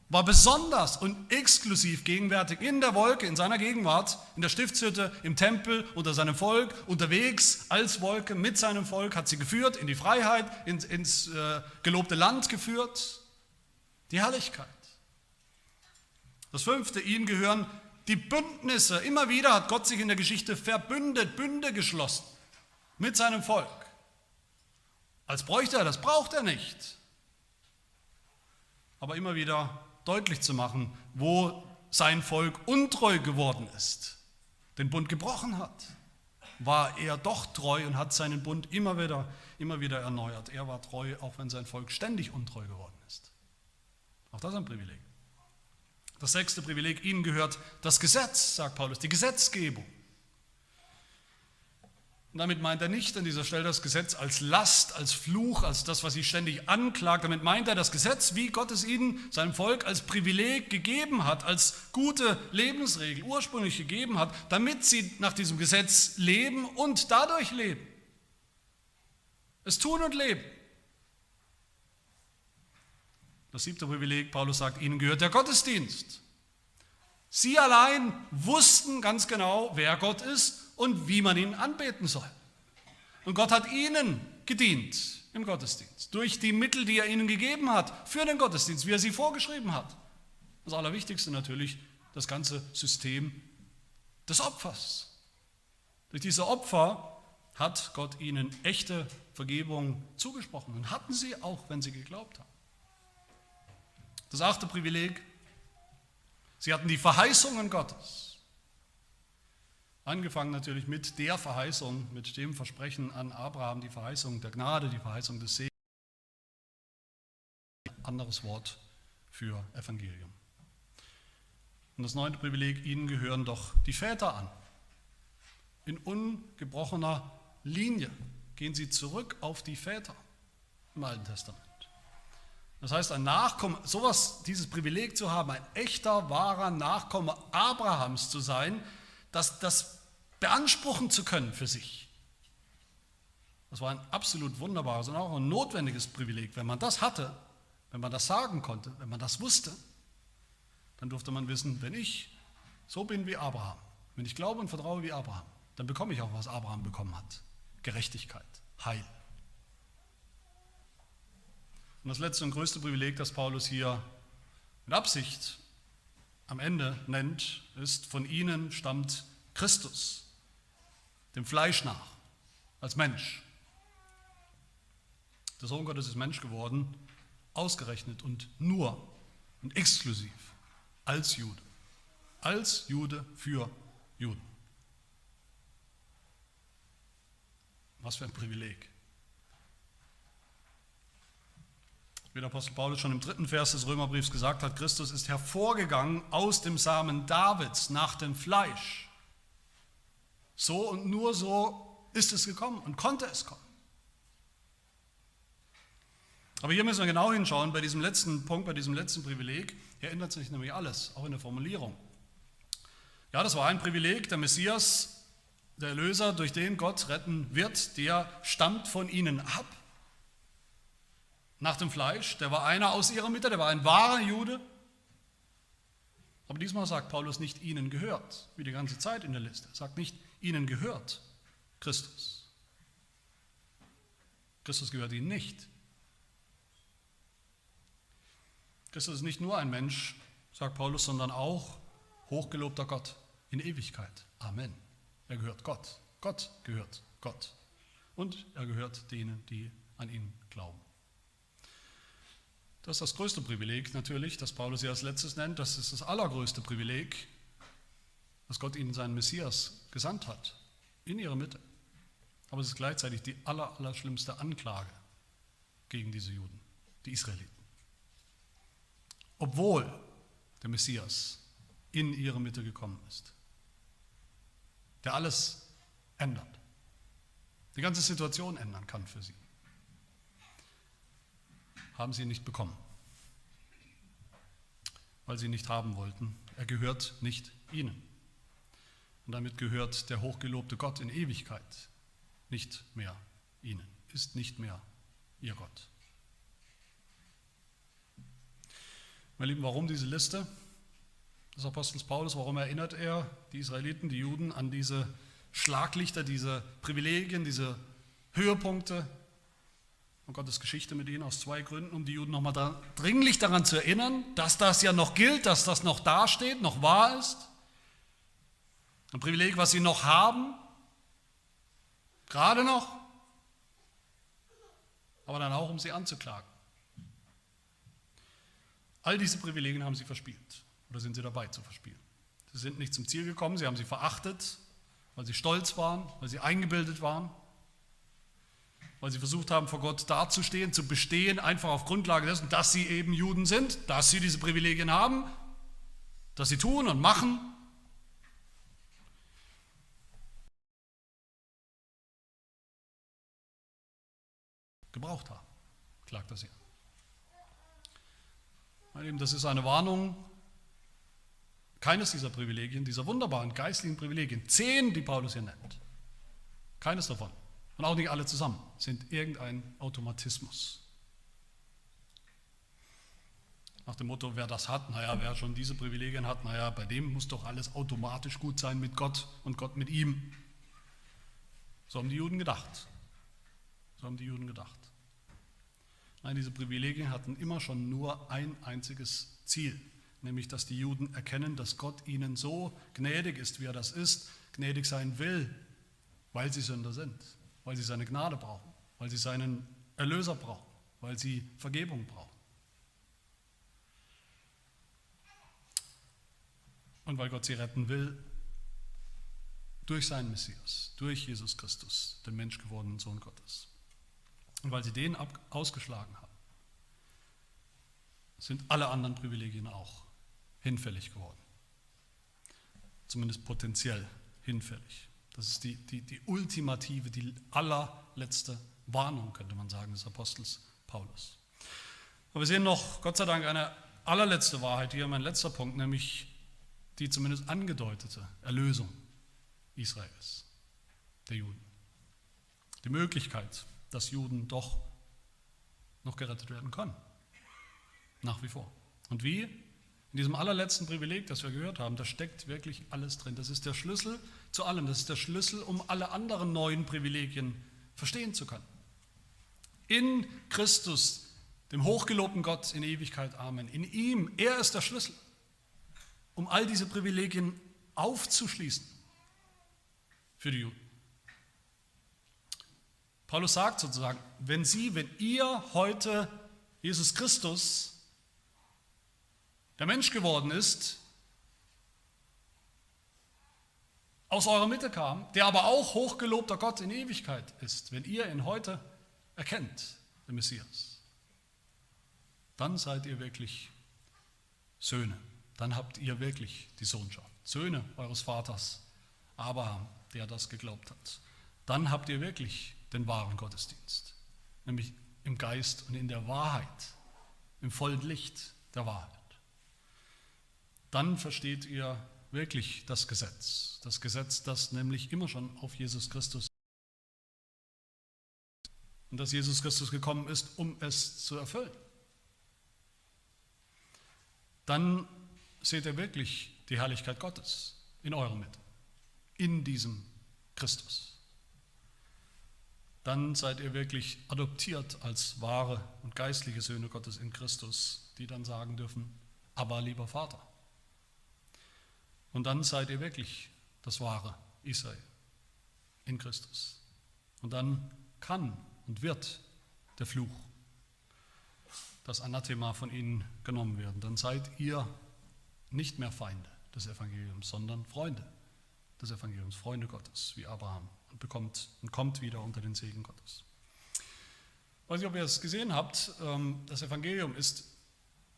war besonders und exklusiv gegenwärtig in der Wolke, in seiner Gegenwart, in der Stiftshütte, im Tempel, unter seinem Volk, unterwegs als Wolke mit seinem Volk, hat sie geführt in die Freiheit, ins, ins äh, gelobte Land geführt. Die Herrlichkeit. Das fünfte, ihnen gehören die Bündnisse, immer wieder hat Gott sich in der Geschichte verbündet, Bünde geschlossen mit seinem Volk. Als bräuchte er das, braucht er nicht. Aber immer wieder deutlich zu machen, wo sein Volk untreu geworden ist, den Bund gebrochen hat, war er doch treu und hat seinen Bund immer wieder, immer wieder erneuert. Er war treu, auch wenn sein Volk ständig untreu geworden ist. Auch das ist ein Privileg. Das sechste Privileg, ihnen gehört das Gesetz, sagt Paulus, die Gesetzgebung. Und damit meint er nicht an dieser Stelle das Gesetz als Last, als Fluch, als das, was sie ständig anklagt. Damit meint er das Gesetz, wie Gott es ihnen, seinem Volk, als Privileg gegeben hat, als gute Lebensregel ursprünglich gegeben hat, damit sie nach diesem Gesetz leben und dadurch leben. Es tun und leben. Das siebte Privileg, Paulus sagt, ihnen gehört der Gottesdienst. Sie allein wussten ganz genau, wer Gott ist und wie man ihn anbeten soll. Und Gott hat ihnen gedient im Gottesdienst, durch die Mittel, die er ihnen gegeben hat für den Gottesdienst, wie er sie vorgeschrieben hat. Das Allerwichtigste natürlich das ganze System des Opfers. Durch diese Opfer hat Gott ihnen echte Vergebung zugesprochen und hatten sie auch, wenn sie geglaubt haben. Das achte Privileg, sie hatten die Verheißungen Gottes. Angefangen natürlich mit der Verheißung, mit dem Versprechen an Abraham, die Verheißung der Gnade, die Verheißung des Segens. Anderes Wort für Evangelium. Und das neunte Privileg, ihnen gehören doch die Väter an. In ungebrochener Linie gehen sie zurück auf die Väter im Alten Testament. Das heißt, ein Nachkomme, sowas, dieses Privileg zu haben, ein echter, wahrer Nachkomme Abrahams zu sein, das, das beanspruchen zu können für sich. Das war ein absolut wunderbares und auch ein notwendiges Privileg. Wenn man das hatte, wenn man das sagen konnte, wenn man das wusste, dann durfte man wissen, wenn ich so bin wie Abraham, wenn ich glaube und vertraue wie Abraham, dann bekomme ich auch, was Abraham bekommen hat. Gerechtigkeit, Heil. Und das letzte und größte Privileg, das Paulus hier mit Absicht am Ende nennt, ist, von ihnen stammt Christus, dem Fleisch nach, als Mensch. Der Sohn Gottes ist Mensch geworden, ausgerechnet und nur und exklusiv als Jude. Als Jude für Juden. Was für ein Privileg. Wie der Apostel Paulus schon im dritten Vers des Römerbriefs gesagt hat, Christus ist hervorgegangen aus dem Samen Davids nach dem Fleisch. So und nur so ist es gekommen und konnte es kommen. Aber hier müssen wir genau hinschauen, bei diesem letzten Punkt, bei diesem letzten Privileg, hier ändert sich nämlich alles, auch in der Formulierung. Ja, das war ein Privileg, der Messias, der Erlöser, durch den Gott retten wird, der stammt von ihnen ab nach dem Fleisch, der war einer aus ihrer Mitte, der war ein wahrer Jude. Aber diesmal sagt Paulus nicht, ihnen gehört, wie die ganze Zeit in der Liste. Er sagt nicht, ihnen gehört Christus. Christus gehört ihnen nicht. Christus ist nicht nur ein Mensch, sagt Paulus, sondern auch hochgelobter Gott in Ewigkeit. Amen. Er gehört Gott. Gott gehört Gott. Und er gehört denen, die an ihn glauben. Das ist das größte Privileg natürlich, das Paulus hier als letztes nennt. Das ist das allergrößte Privileg, dass Gott ihnen seinen Messias gesandt hat, in ihrer Mitte. Aber es ist gleichzeitig die aller, aller schlimmste Anklage gegen diese Juden, die Israeliten. Obwohl der Messias in ihre Mitte gekommen ist, der alles ändert, die ganze Situation ändern kann für sie haben sie nicht bekommen, weil sie nicht haben wollten. Er gehört nicht ihnen. Und damit gehört der hochgelobte Gott in Ewigkeit nicht mehr ihnen, ist nicht mehr ihr Gott. Meine Lieben, warum diese Liste des Apostels Paulus? Warum erinnert er die Israeliten, die Juden an diese Schlaglichter, diese Privilegien, diese Höhepunkte und Gottes Geschichte mit ihnen aus zwei Gründen, um die Juden nochmal da, dringlich daran zu erinnern, dass das ja noch gilt, dass das noch dasteht, noch wahr ist. Ein Privileg, was sie noch haben, gerade noch, aber dann auch, um sie anzuklagen. All diese Privilegien haben sie verspielt oder sind sie dabei zu verspielen. Sie sind nicht zum Ziel gekommen, sie haben sie verachtet, weil sie stolz waren, weil sie eingebildet waren weil sie versucht haben, vor Gott dazustehen, zu bestehen, einfach auf Grundlage dessen, dass sie eben Juden sind, dass sie diese Privilegien haben, dass sie tun und machen. gebraucht haben, klagt er sie an. Das ist eine Warnung, keines dieser Privilegien, dieser wunderbaren geistlichen Privilegien, zehn, die Paulus hier nennt, keines davon, und auch nicht alle zusammen, sind irgendein Automatismus. Nach dem Motto, wer das hat, naja, wer schon diese Privilegien hat, naja, bei dem muss doch alles automatisch gut sein mit Gott und Gott mit ihm. So haben die Juden gedacht. So haben die Juden gedacht. Nein, diese Privilegien hatten immer schon nur ein einziges Ziel, nämlich dass die Juden erkennen, dass Gott ihnen so gnädig ist, wie er das ist, gnädig sein will, weil sie Sünder sind, weil sie seine Gnade brauchen, weil sie seinen Erlöser brauchen, weil sie Vergebung brauchen. Und weil Gott sie retten will, durch seinen Messias, durch Jesus Christus, den menschgewordenen Sohn Gottes. Und weil sie den ausgeschlagen haben, sind alle anderen Privilegien auch hinfällig geworden. Zumindest potenziell hinfällig. Das ist die, die, die ultimative, die allerletzte Warnung, könnte man sagen, des Apostels Paulus. Aber wir sehen noch, Gott sei Dank, eine allerletzte Wahrheit hier, mein letzter Punkt, nämlich die zumindest angedeutete Erlösung Israels, der Juden. Die Möglichkeit, dass Juden doch noch gerettet werden können. Nach wie vor. Und wie? In diesem allerletzten Privileg, das wir gehört haben, da steckt wirklich alles drin. Das ist der Schlüssel zu allem. Das ist der Schlüssel, um alle anderen neuen Privilegien verstehen zu können. In Christus, dem hochgelobten Gott in Ewigkeit. Amen. In ihm, er ist der Schlüssel, um all diese Privilegien aufzuschließen für die Juden. Paulus sagt sozusagen, wenn Sie, wenn ihr heute Jesus Christus der Mensch geworden ist, aus eurer Mitte kam, der aber auch hochgelobter Gott in Ewigkeit ist, wenn ihr ihn heute erkennt, den Messias, dann seid ihr wirklich Söhne, dann habt ihr wirklich die Sohnschaft, Söhne eures Vaters Abraham, der das geglaubt hat. Dann habt ihr wirklich den wahren Gottesdienst, nämlich im Geist und in der Wahrheit, im vollen Licht der Wahrheit dann versteht ihr wirklich das Gesetz. Das Gesetz, das nämlich immer schon auf Jesus Christus und dass Jesus Christus gekommen ist, um es zu erfüllen. Dann seht ihr wirklich die Herrlichkeit Gottes in eurer Mitte, in diesem Christus. Dann seid ihr wirklich adoptiert als wahre und geistliche Söhne Gottes in Christus, die dann sagen dürfen, aber lieber Vater. Und dann seid ihr wirklich das wahre Israel in Christus. Und dann kann und wird der Fluch, das Anathema von ihnen genommen werden. Dann seid ihr nicht mehr Feinde des Evangeliums, sondern Freunde des Evangeliums, Freunde Gottes, wie Abraham, und bekommt und kommt wieder unter den Segen Gottes. Ich weiß nicht, ob ihr es gesehen habt, ähm, das Evangelium ist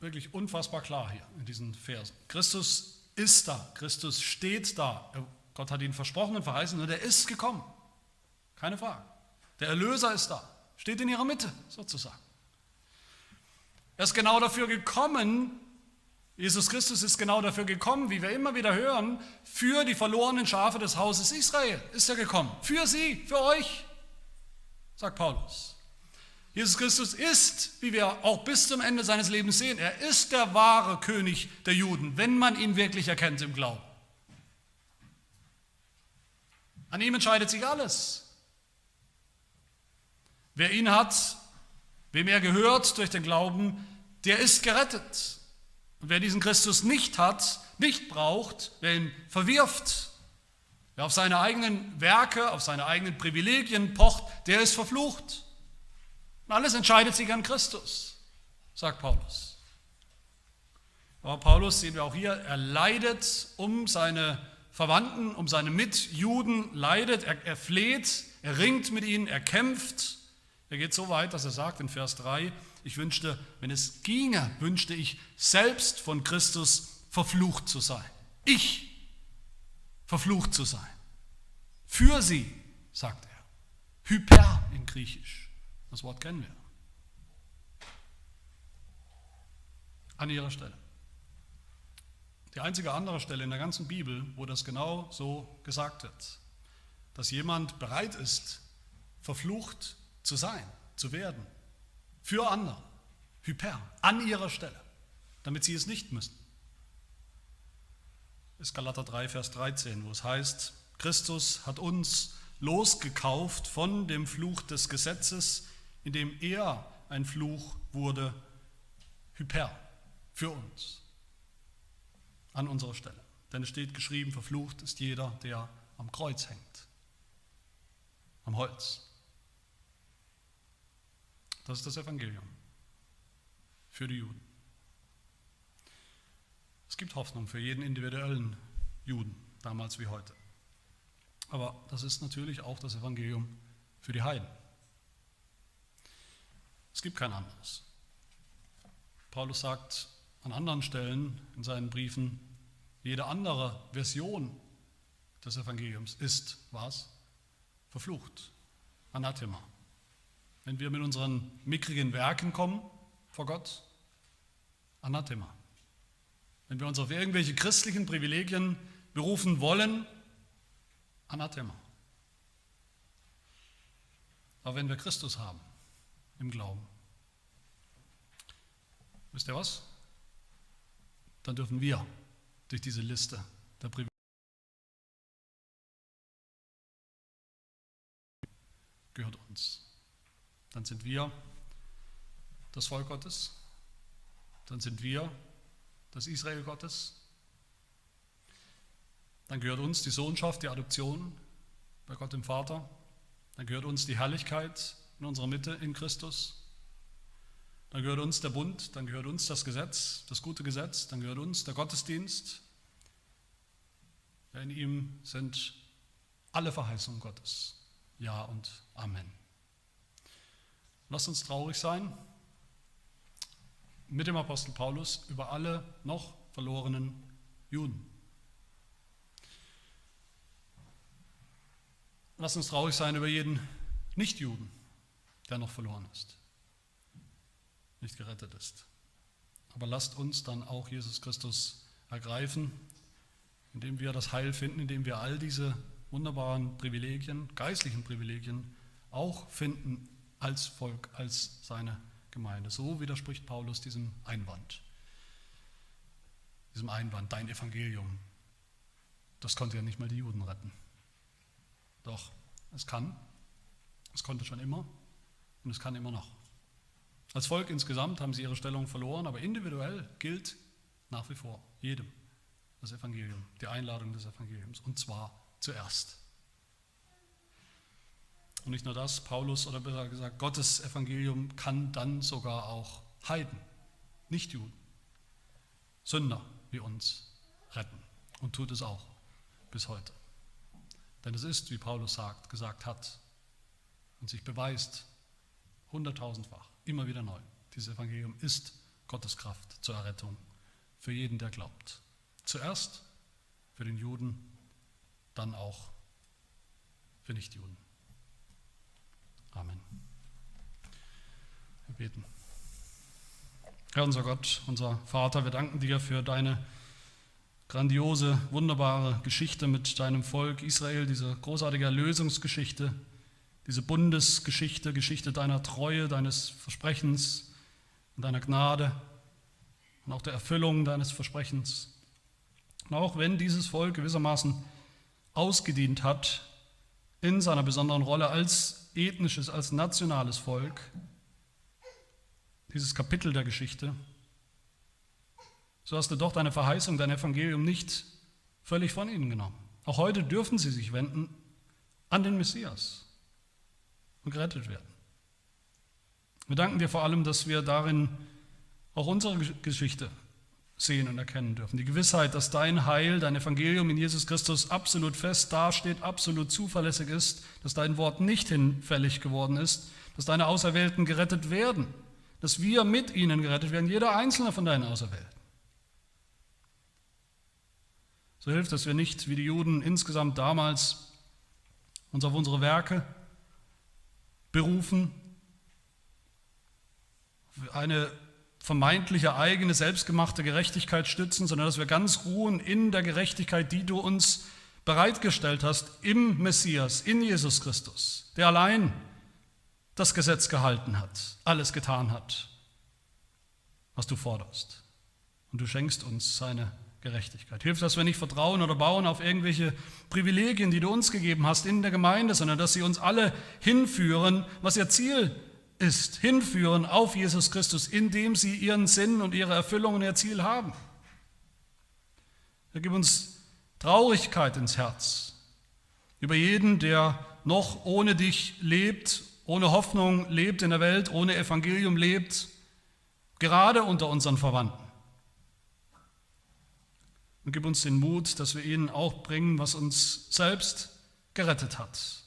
wirklich unfassbar klar hier in diesen Versen. Christus ist da, Christus steht da. Gott hat ihn versprochen und verheißen und er ist gekommen. Keine Frage. Der Erlöser ist da, steht in ihrer Mitte sozusagen. Er ist genau dafür gekommen, Jesus Christus ist genau dafür gekommen, wie wir immer wieder hören, für die verlorenen Schafe des Hauses Israel ist er gekommen. Für sie, für euch, sagt Paulus. Jesus Christus ist, wie wir auch bis zum Ende seines Lebens sehen, er ist der wahre König der Juden, wenn man ihn wirklich erkennt im Glauben. An ihm entscheidet sich alles. Wer ihn hat, wem er gehört durch den Glauben, der ist gerettet. Und wer diesen Christus nicht hat, nicht braucht, wer ihn verwirft, wer auf seine eigenen Werke, auf seine eigenen Privilegien pocht, der ist verflucht. Und alles entscheidet sich an Christus, sagt Paulus. Aber Paulus sehen wir auch hier, er leidet um seine Verwandten, um seine Mitjuden, leidet, er, er fleht, er ringt mit ihnen, er kämpft. Er geht so weit, dass er sagt in Vers 3, ich wünschte, wenn es ginge, wünschte ich selbst von Christus verflucht zu sein. Ich verflucht zu sein. Für sie, sagt er. Hyper in Griechisch Das Wort kennen wir. An ihrer Stelle. Die einzige andere Stelle in der ganzen Bibel, wo das genau so gesagt wird, dass jemand bereit ist, verflucht zu sein, zu werden, für andere, hyper, an ihrer Stelle, damit sie es nicht müssen. Ist Galater 3, Vers 13, wo es heißt, Christus hat uns losgekauft von dem Fluch des Gesetzes, indem er ein Fluch wurde, hyper, für uns, an unserer Stelle. Denn es steht geschrieben, verflucht ist jeder, der am Kreuz hängt, am Holz. Das ist das Evangelium für die Juden. Es gibt Hoffnung für jeden individuellen Juden, damals wie heute. Aber das ist natürlich auch das Evangelium für die Heiden. Es gibt kein anderes. Paulus sagt an anderen Stellen in seinen Briefen, jede andere Version des Evangeliums ist was? Verflucht. Anathema. Wenn wir mit unseren mickrigen Werken kommen vor Gott, Anathema. Wenn wir uns auf irgendwelche christlichen Privilegien berufen wollen, Anathema. Aber wenn wir Christus haben im Glauben, wisst ihr was? Dann dürfen wir durch diese Liste der Privilegien gehört uns. Dann sind wir das Volk Gottes, dann sind wir das Israel Gottes, dann gehört uns die Sohnschaft, die Adoption bei Gott dem Vater. Dann gehört uns die Herrlichkeit in unserer Mitte in Christus. Dann gehört uns der Bund, dann gehört uns das Gesetz, das gute Gesetz, dann gehört uns der Gottesdienst. In ihm sind alle Verheißungen Gottes. Ja und Amen. Lasst uns traurig sein mit dem Apostel Paulus über alle noch verlorenen Juden. Lass uns traurig sein über jeden Nichtjuden, der noch verloren ist, nicht gerettet ist. Aber lasst uns dann auch Jesus Christus ergreifen, indem wir das Heil finden, indem wir all diese wunderbaren Privilegien, geistlichen Privilegien auch finden als Volk, als seine Gemeinde. So widerspricht Paulus diesem Einwand. Diesem Einwand, dein Evangelium. Das konnte ja nicht mal die Juden retten. Doch, es kann, es konnte schon immer und es kann immer noch. Als Volk insgesamt haben sie ihre Stellung verloren, aber individuell gilt nach wie vor jedem das Evangelium, die Einladung des Evangeliums, und zwar zuerst. Und nicht nur das, Paulus oder besser gesagt, Gottes Evangelium kann dann sogar auch Heiden, nicht Juden, Sünder wie uns retten und tut es auch bis heute. Denn es ist, wie Paulus sagt, gesagt hat und sich beweist, hunderttausendfach, immer wieder neu. Dieses Evangelium ist Gottes Kraft zur Errettung für jeden, der glaubt. Zuerst für den Juden, dann auch für Nichtjuden. Amen. Wir beten. Herr unser Gott, unser Vater, wir danken dir für deine grandiose, wunderbare Geschichte mit deinem Volk Israel, diese großartige Erlösungsgeschichte, diese Bundesgeschichte, Geschichte deiner Treue, deines Versprechens und deiner Gnade und auch der Erfüllung deines Versprechens. Und auch wenn dieses Volk gewissermaßen ausgedient hat in seiner besonderen Rolle als ethnisches, als nationales Volk, dieses Kapitel der Geschichte, so hast du doch deine Verheißung, dein Evangelium nicht völlig von ihnen genommen. Auch heute dürfen sie sich wenden an den Messias und gerettet werden. Wir danken dir vor allem, dass wir darin auch unsere Geschichte sehen und erkennen dürfen. Die Gewissheit, dass dein Heil, dein Evangelium in Jesus Christus absolut fest dasteht, absolut zuverlässig ist, dass dein Wort nicht hinfällig geworden ist, dass deine Auserwählten gerettet werden, dass wir mit ihnen gerettet werden, jeder einzelne von deinen Auserwählten. So hilft, dass wir nicht wie die Juden insgesamt damals uns auf unsere Werke berufen, eine vermeintliche eigene selbstgemachte Gerechtigkeit stützen, sondern dass wir ganz ruhen in der Gerechtigkeit, die du uns bereitgestellt hast im Messias, in Jesus Christus, der allein das Gesetz gehalten hat, alles getan hat, was du forderst. Und du schenkst uns seine Gerechtigkeit. Hilf, dass wir nicht vertrauen oder bauen auf irgendwelche Privilegien, die du uns gegeben hast in der Gemeinde, sondern dass sie uns alle hinführen, was ihr Ziel ist, hinführen auf Jesus Christus, indem sie ihren Sinn und ihre Erfüllung und ihr Ziel haben. Er gibt uns Traurigkeit ins Herz über jeden, der noch ohne dich lebt, ohne Hoffnung lebt in der Welt, ohne Evangelium lebt, gerade unter unseren Verwandten. Und gib uns den Mut, dass wir ihnen auch bringen, was uns selbst gerettet hat.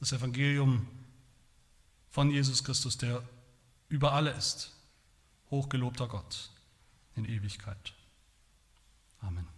Das Evangelium von Jesus Christus, der über alle ist. Hochgelobter Gott in Ewigkeit. Amen.